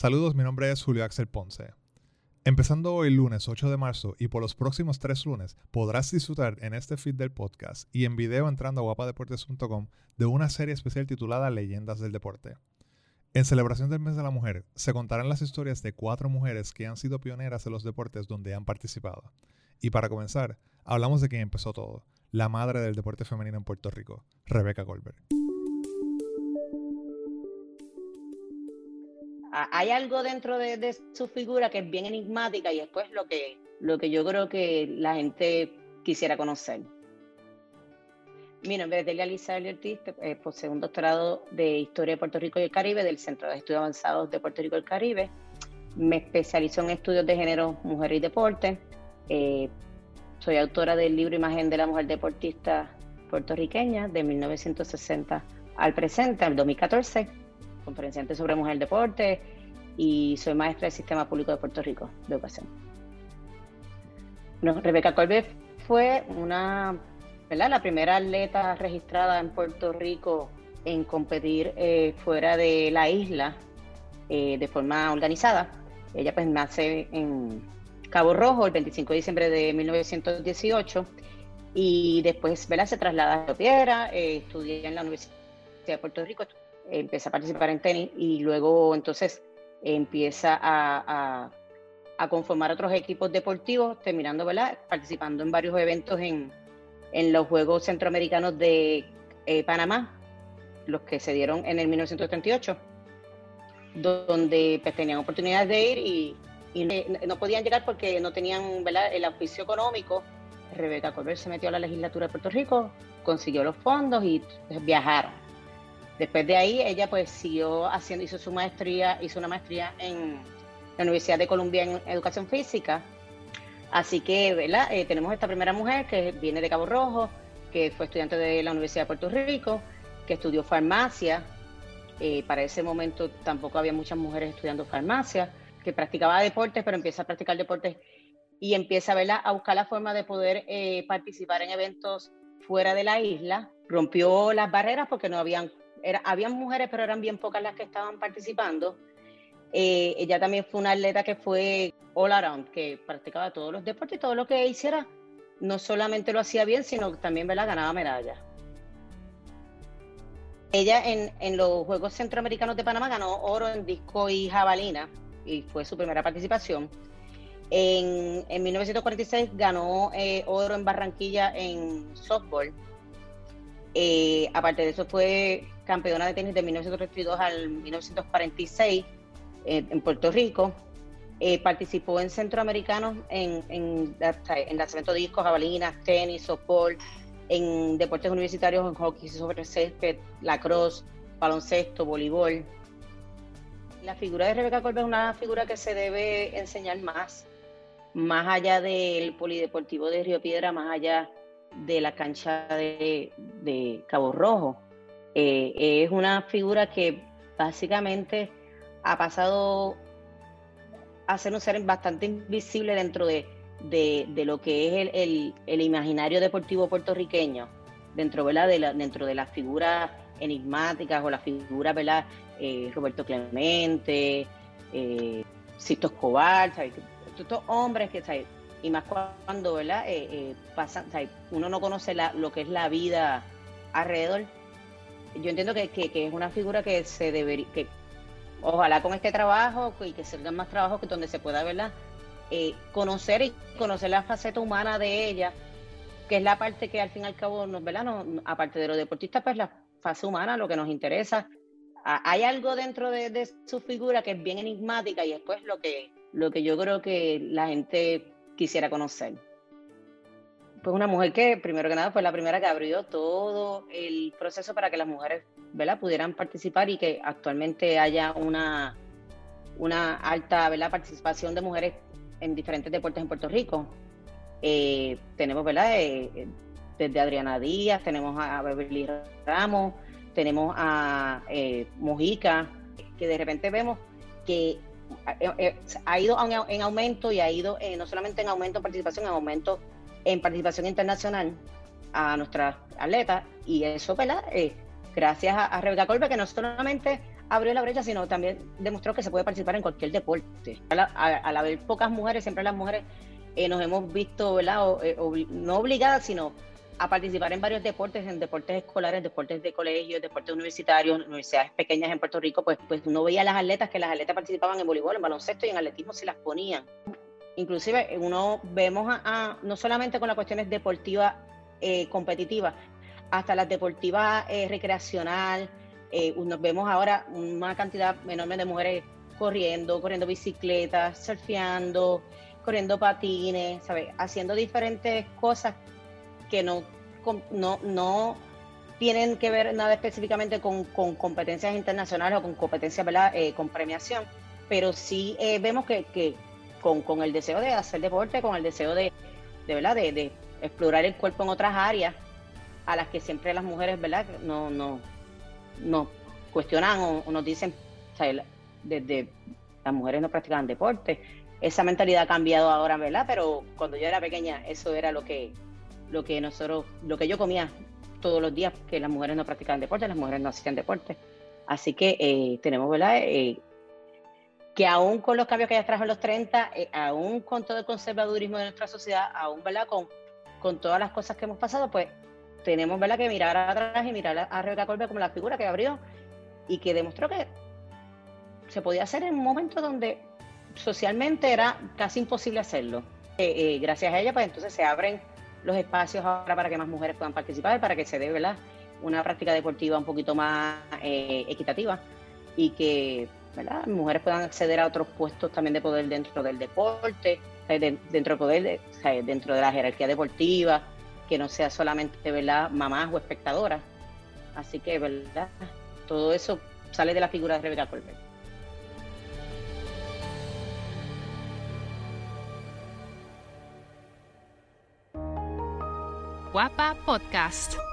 Saludos, mi nombre es Julio Axel Ponce. Empezando hoy lunes 8 de marzo y por los próximos tres lunes podrás disfrutar en este feed del podcast y en video entrando a guapadeportes.com de una serie especial titulada Leyendas del Deporte. En celebración del mes de la mujer se contarán las historias de cuatro mujeres que han sido pioneras en los deportes donde han participado. Y para comenzar, hablamos de quien empezó todo, la madre del deporte femenino en Puerto Rico, Rebecca Goldberg. Hay algo dentro de, su figura que es bien enigmática y después lo que, lo que yo creo que la gente quisiera conocer. Mi nombre es Delia Lisa Ortiz, eh, posee un doctorado de Historia de Puerto Rico y el Caribe del Centro de Estudios Avanzados de Puerto Rico y el Caribe. Me especializo en estudios de género, mujer y deporte. Eh, soy autora del libro Imagen de la Mujer Deportista Puertorriqueña de 1960 al presente, al 2014 conferenciante sobre mujer deporte y soy maestra del Sistema Público de Puerto Rico de Educación. Rebeca Colbert fue una, ¿verdad? la primera atleta registrada en Puerto Rico en competir eh, fuera de la isla eh, de forma organizada. Ella pues nace en Cabo Rojo el 25 de diciembre de 1918 y después ¿verdad? se traslada a Piedra, eh, estudia en la Universidad de Puerto Rico, empieza a participar en tenis y luego entonces empieza a, conformar otros equipos deportivos, terminando, ¿verdad? Participando en varios eventos en, en los Juegos Centroamericanos de eh, Panamá, los que se dieron en el 1938, donde pues, tenían oportunidades de ir y, no podían llegar porque no tenían ¿verdad? el auspicio económico. Rebeca Colbert se metió a la legislatura de Puerto Rico, consiguió los fondos y viajaron Después de ahí, ella pues siguió haciendo, hizo su maestría, hizo una maestría en la Universidad de Columbia en Educación Física. Así que, ¿verdad? Eh, tenemos esta primera mujer que viene de Cabo Rojo, que fue estudiante de la Universidad de Puerto Rico, que estudió farmacia. Eh, para ese momento tampoco había muchas mujeres estudiando farmacia, que practicaba deportes, pero empieza a practicar deportes y empieza ¿verdad? a buscar la forma de poder eh, participar en eventos fuera de la isla. Rompió las barreras porque no habían era, habían mujeres, pero eran bien pocas las que estaban participando. Eh, ella también fue una atleta que fue all around, que practicaba todos los deportes y todo lo que hiciera, no solamente lo hacía bien, sino también ¿verdad? ganaba medallas. Ella en, en, los Juegos Centroamericanos de Panamá ganó oro en disco y jabalina, y fue su primera participación. En, en 1946 ganó eh, oro en Barranquilla en softball. Eh, aparte de eso fue campeona de tenis de 1932 al 1946 eh, en Puerto Rico. Eh, participó en centroamericanos en, en, en lanzamiento de discos, jabalinas, tenis, softball, en deportes universitarios, en hockey sobre césped, lacrosse, baloncesto, voleibol. La figura de Rebeca Colbert es una figura que se debe enseñar más, más allá del polideportivo de Río Piedra, más allá de la cancha de, de Cabo Rojo. Eh, es una figura que básicamente ha pasado a ser un ser bastante invisible dentro de, lo que es el, imaginario deportivo puertorriqueño, dentro, De, la, dentro de las figuras enigmáticas o las figuras. Eh, Roberto Clemente, eh, Sisto Escobar, estos hombres que, y más cuando, ¿verdad? Eh, pasan, uno no conoce lo que es la vida alrededor yo entiendo que, es una figura que se debería, que ojalá con este trabajo y que salgan más trabajos que donde se pueda verla, eh, conocer y conocer la faceta humana de ella, que es la parte que al fin y al cabo nos, ¿verdad? aparte de los deportistas, pues la fase humana, lo que nos interesa. hay algo dentro de, su figura que es bien enigmática y después lo que, lo que yo creo que la gente quisiera conocer. Pues una mujer que, primero que nada, fue la primera que abrió todo el proceso para que las mujeres ¿verdad? pudieran participar y que actualmente haya una, una alta ¿verdad? participación de mujeres en diferentes deportes en Puerto Rico. Eh, tenemos, ¿verdad? Eh, eh, desde Adriana Díaz, tenemos a Beverly Ramos, tenemos a Mojica, que de repente vemos que ha ido en aumento y ha ido no solamente en aumento en participación, en aumento en participación internacional a nuestras atletas y eso, ¿verdad? Eh, gracias a, Rebeca Colbe, que no solamente abrió la brecha, sino también demostró que se puede participar en cualquier deporte. Al, haber pocas mujeres, siempre las mujeres eh, nos hemos visto. Eh, no obligadas, sino a participar en varios deportes, en deportes escolares, deportes de colegios, deportes universitarios, universidades pequeñas en Puerto Rico, pues, pues uno veía a las atletas que las atletas participaban en voleibol, en baloncesto y en atletismo se las ponían. Inclusive uno vemos a, no solamente con las cuestiones deportivas eh, competitivas, hasta las deportivas eh, recreacional, eh, nos vemos ahora una cantidad enorme de mujeres corriendo, corriendo bicicletas, surfeando, corriendo patines, ¿sabes? haciendo diferentes cosas que no, no, no tienen que ver nada específicamente con, competencias internacionales o con competencias. Eh, con premiación, pero sí eh, vemos que, con, el deseo de hacer deporte, con el deseo de, de ¿verdad? De, explorar el cuerpo en otras áreas a las que siempre las mujeres, ¿verdad? No, no, no cuestionan o, nos dicen, desde las mujeres no practicaban deporte. Esa mentalidad ha cambiado ahora, ¿verdad? Pero cuando yo era pequeña, eso era lo que, lo que nosotros, lo que yo comía todos los días, que las mujeres no practicaban deporte, las mujeres no hacían deporte. Así que eh, tenemos, ¿verdad? Eh, que aún con los cambios que ya trajo en los 30, eh, aún con todo el conservadurismo de nuestra sociedad, aún, ¿verdad? Con, con todas las cosas que hemos pasado, pues tenemos, ¿verdad? Que mirar atrás y mirar a Rebeca Colbert como la figura que abrió y que demostró que se podía hacer en un momento donde socialmente era casi imposible hacerlo. gracias a ella, pues entonces se abren los espacios ahora para que más mujeres puedan participar, para que se dé ¿verdad? una práctica deportiva un poquito más eh, equitativa y que ¿verdad? mujeres puedan acceder a otros puestos también de poder dentro del deporte, dentro, poder dentro de la jerarquía deportiva, que no sea solamente ¿verdad? mamás o espectadoras. Así que ¿verdad? todo eso sale de la figura de Rebeca Colbert. Guapa Podcast.